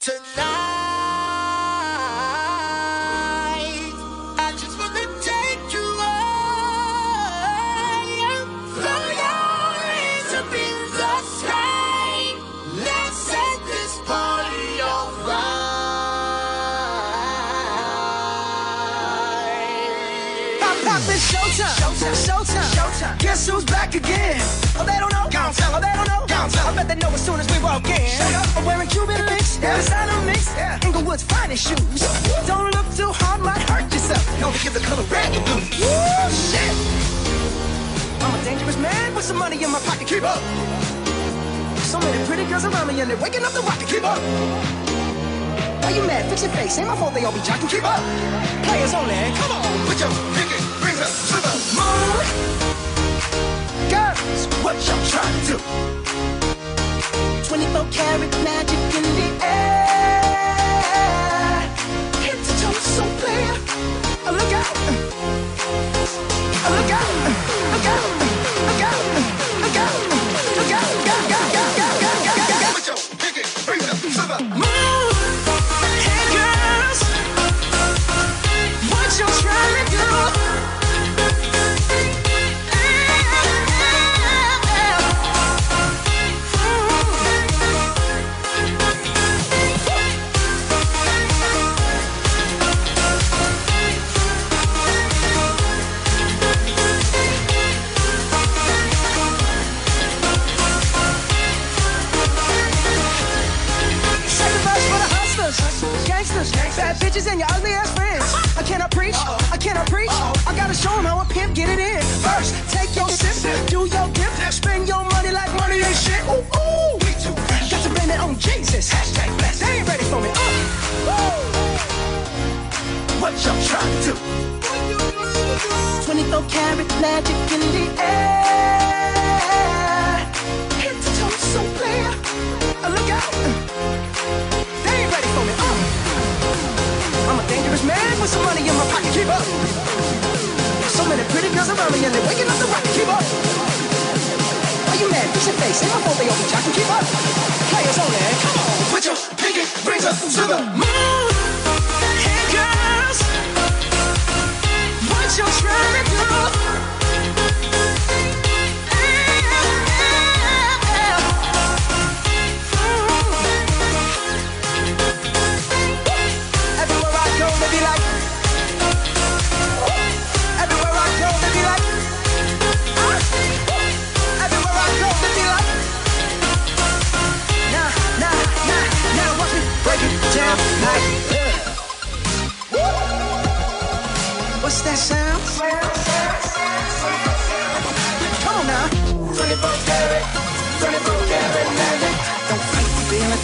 Tonight, I just wanna take you. Throw your hands up in the sky. Let's set this party on fire. It's showtime. Showtime. Showtime. Showtime. Guess who's back again? Oh, they don't know. Go on, tell them. Oh, they don't know. Go on, tell. I bet they know as soon as we walk in. Shut up. I'm wearing Cuban yeah. Mix, yeah. Finest shoes. Don't look too hard, might hurt yourself. Give the color red and blue. Woo, shit! I'm a dangerous man with some money in my pocket. Keep up. So many pretty girls around me and they're waking up the rocket. Keep up. Why you mad? Fix your face. Ain't my fault they all be jocking. Keep up. Players only. Come on. Put your pinky rings up to the moon. Girls, what y'all trying to do? 24 karat magic in the air. magic in the air. So clear. Oh, look out. They ready for me. Uh. I'm a dangerous man with some money in my pocket. Keep up. So many pretty girls around me and they're waking up the rock. Keep up. Are you mad? Your face. My Come on. Put your pinky rings up to the moon. Hey, girls. What you trying to do?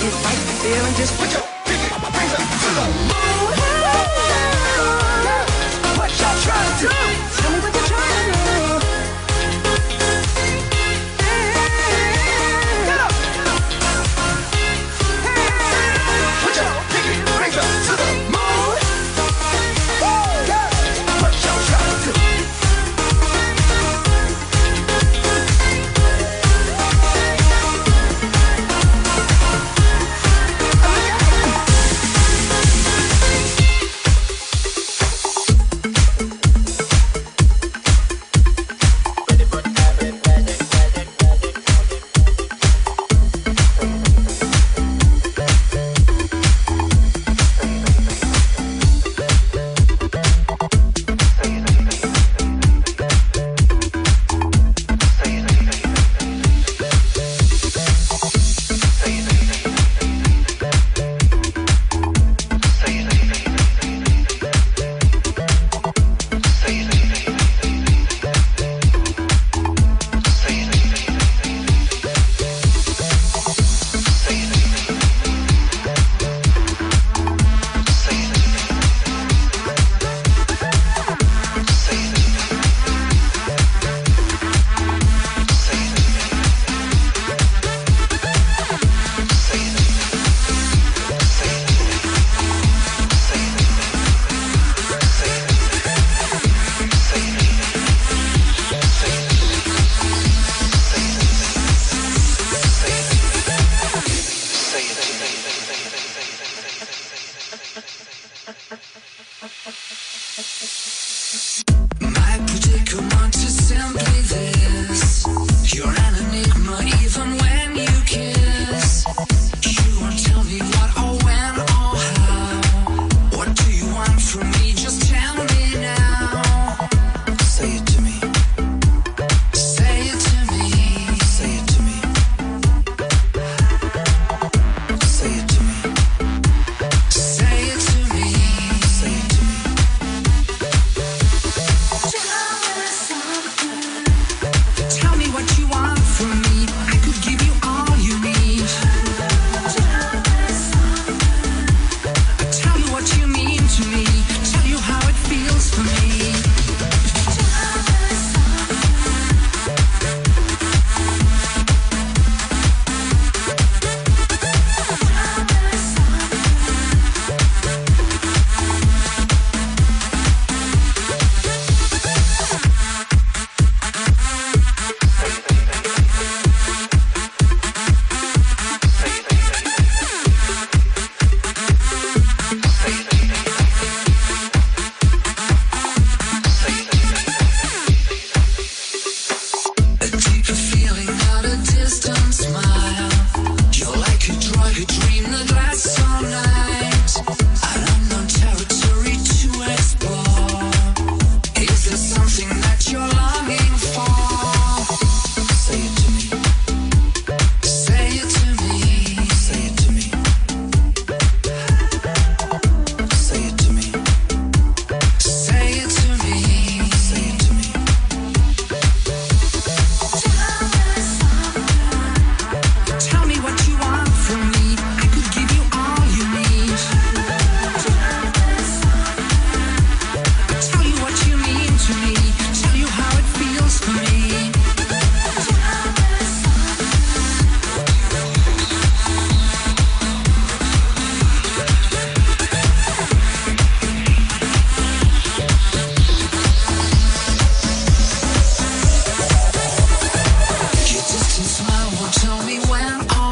just fight the feeling, just put your Tell me when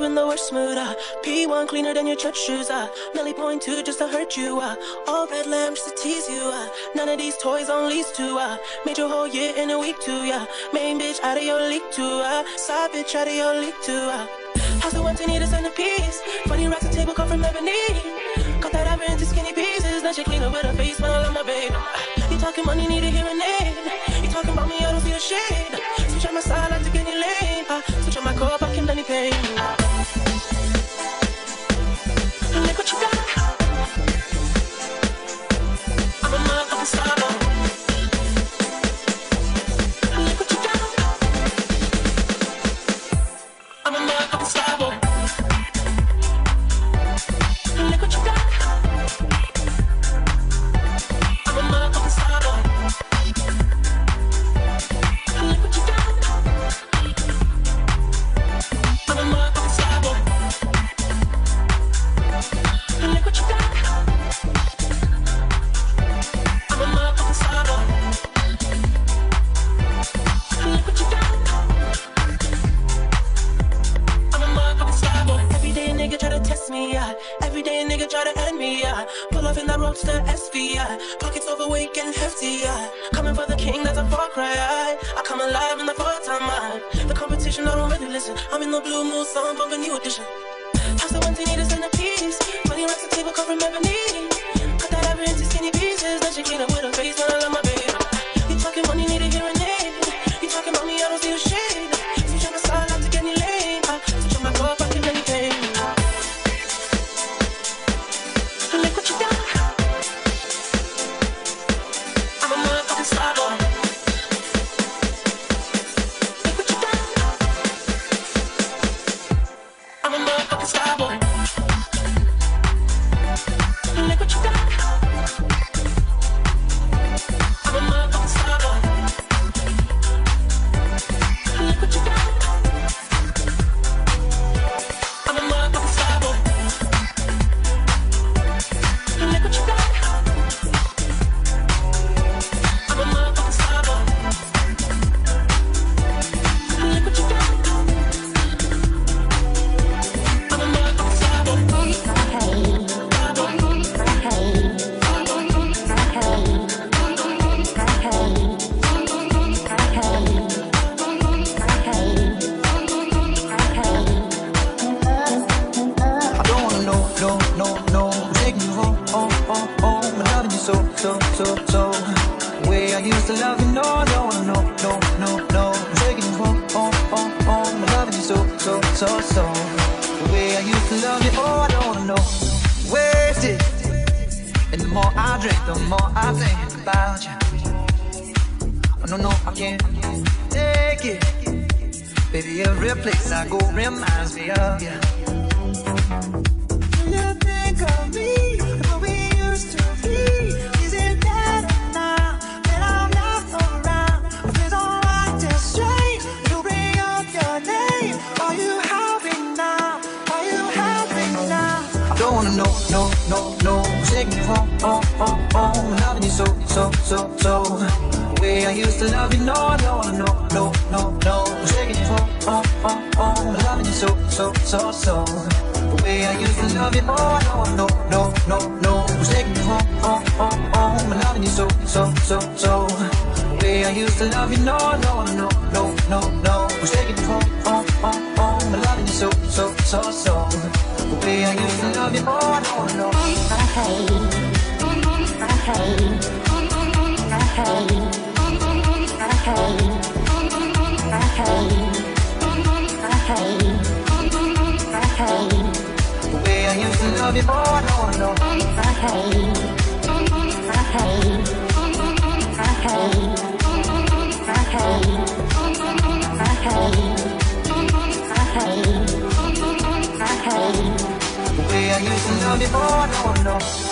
good. Uh. P1 cleaner than your church shoes. Uh. Millie point two just to hurt you. Uh. All red lamps to tease you. Uh. None of these toys on lease to. Uh. Made your whole year in a week too. Yeah. Main bitch out of your league too. Uh. Side bitch out of your league too. Uh. House of one to need a centerpiece. Funny racks and table come from ebony. Cut that ever into skinny pieces. Now she clean up with her face when I love my babe. You talking money, need a hearing aid. You talking about me, I don't see a shade. Switch on my side, I take any lane. Look what you got. No, no, I can't take it. Baby, every place I go reminds me of you. You think of me way we used to be. Is it better now that I'm not around? Or feels alright to say you bring up your name. Are you happy now? Are you happy now? Don't wanna know, no, no, no. Taking you home, home, home, home. Loving you so, so, so, so. Way I used to love you, no, I wanna know, no, no, no. I'm taking you home, home, home, home. I'm loving you so, so, so, so. The way I used to love you, oh, I don't wanna know, no, no, no. I'm taking you home, home, home, home. I'm loving you so, so, so, so. The way I used to love you, no, I wanna know, no, no, no. I'm taking you oh, home, oh, oh, home, home, home. I'm loving you so, so, so, so. The way I used to love you, oh, I. The way I love you, oh, I don't I used to love you, oh, I don't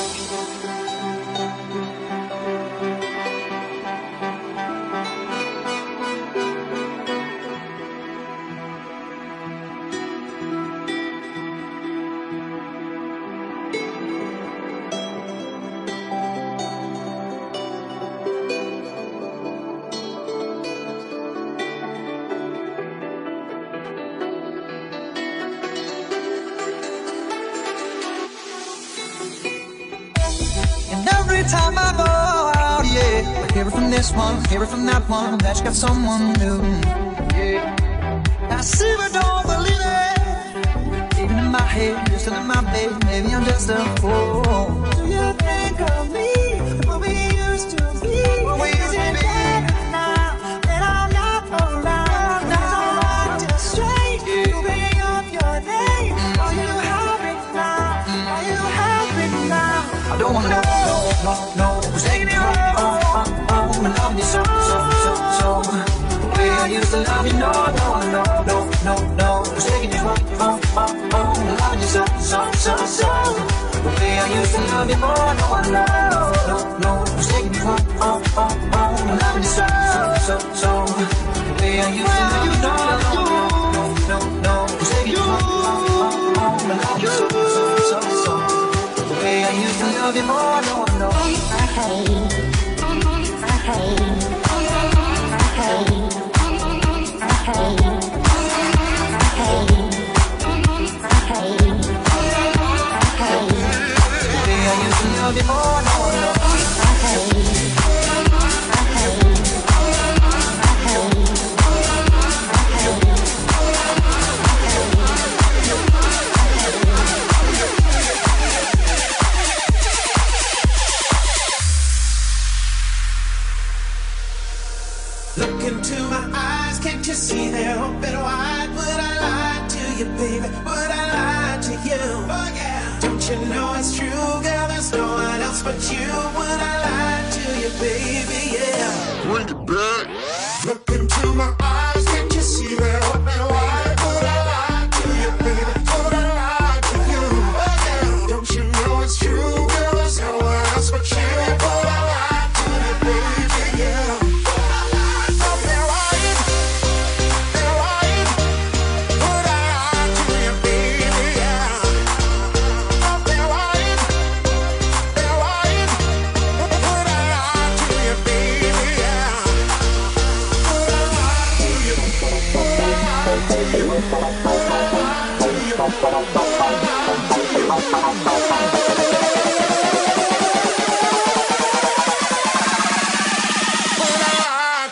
from that one, that you got someone new. Yeah. I see but don't believe it. Even in my head, you're still in my bed. Maybe I'm just a fool. Do you think of me? I used to love you, no, no, no, no, no, no. Who's taking you home? Oh, oh, oh, I'm loving you so, so, so, so. The way I used to love you more, no, no, no, no. Who's taking you home? Oh, oh, oh, I'm loving you so, so, so, so. The way I used to love you, no, no, no, no, no. Who's taking you home? Oh, oh, oh, I'm loving you so, so, so, so. The way I used to love you more, no, no. The To love you more, no, no.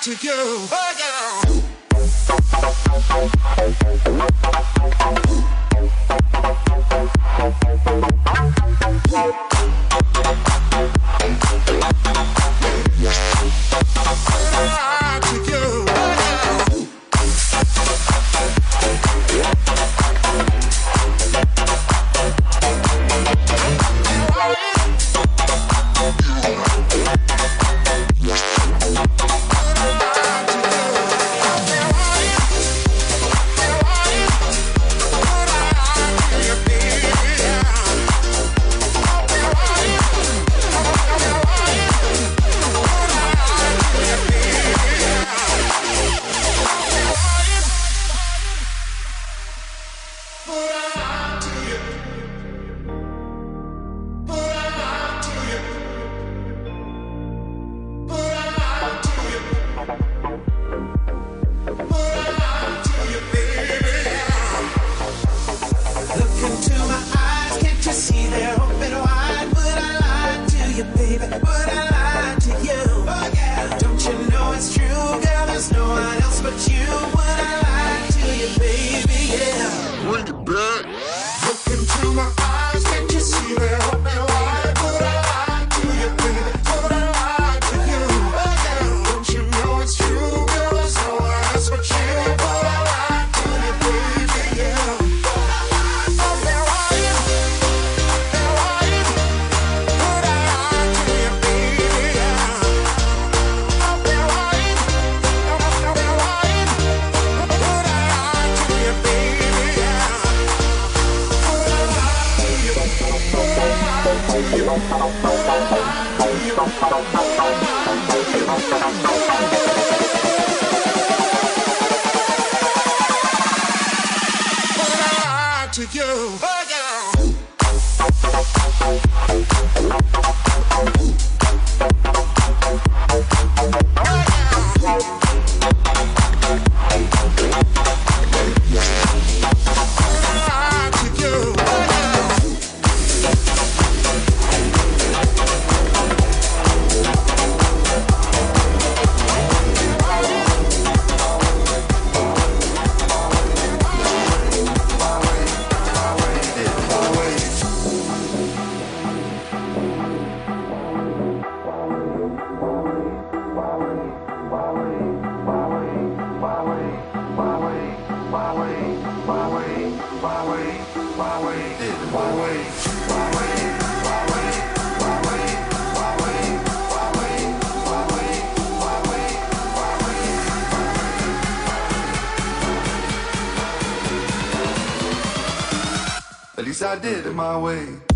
To you. To you. Oh, yeah. I did it my way.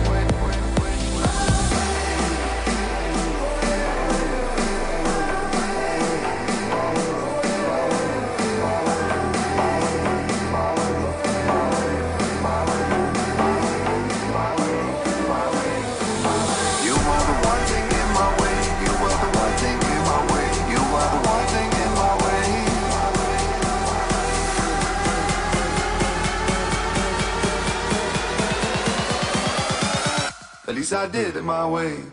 I did it my way.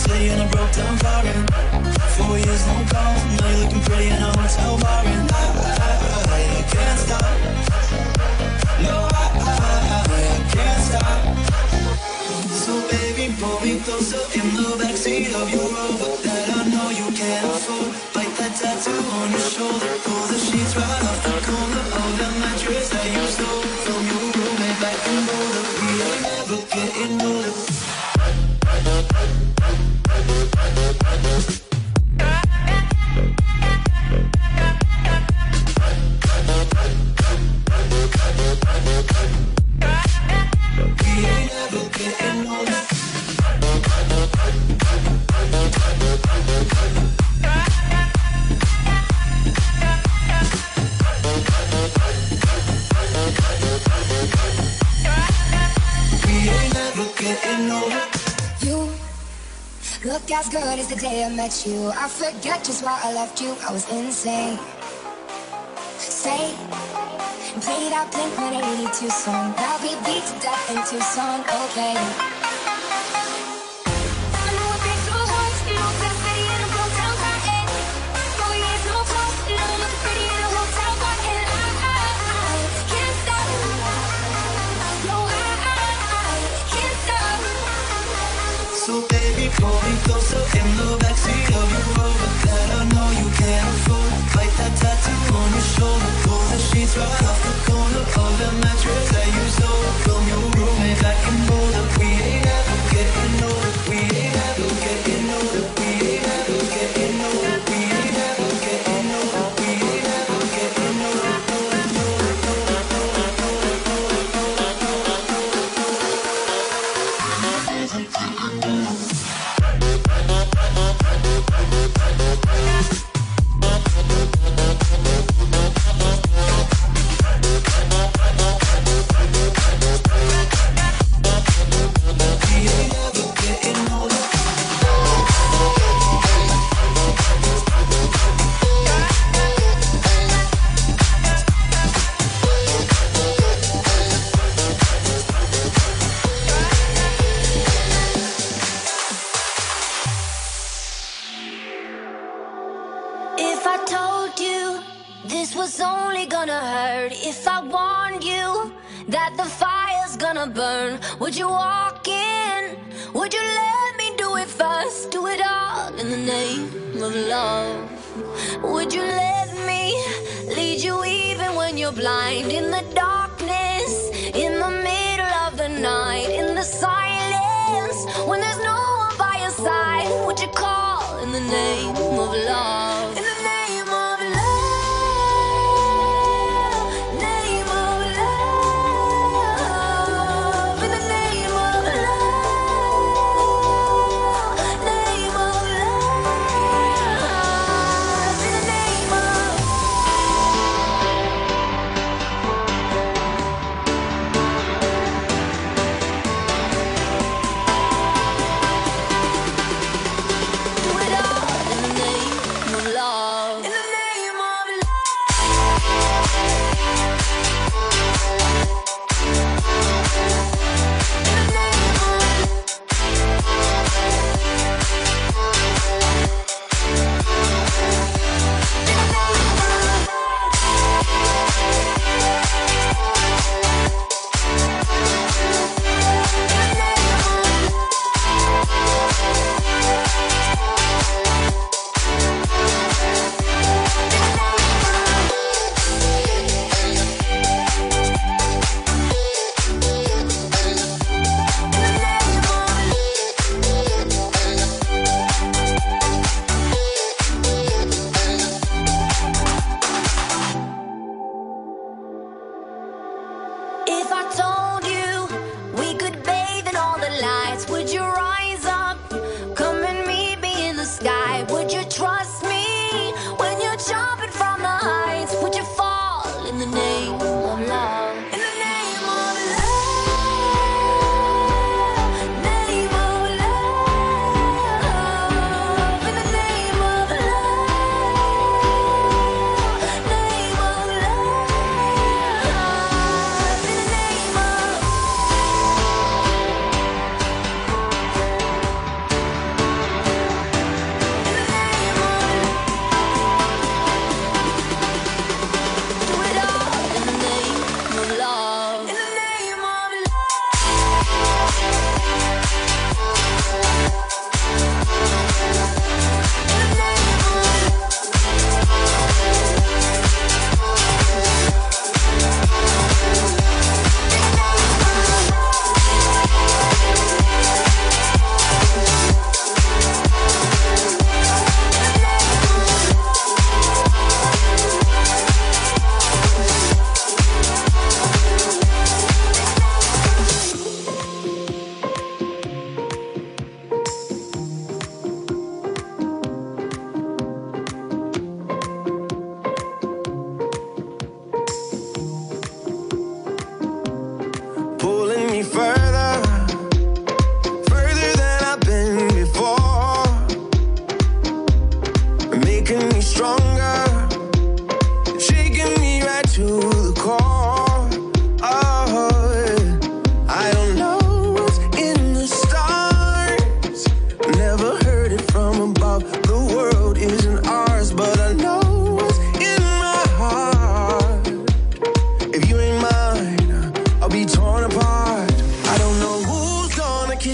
Moved to the city in a broke down and four years no calls. Now you're looking pretty in a hotel bar and I, I, I, I can't stop. No, I, I, I, I can't stop. So baby, pull me closer in the backseat of your Rover that I know you can't afford. Bite that tattoo on your shoulder, you. I forget just why I left you. I was insane. And play that Blink 182 song that we beat to death in Tucson. Okay.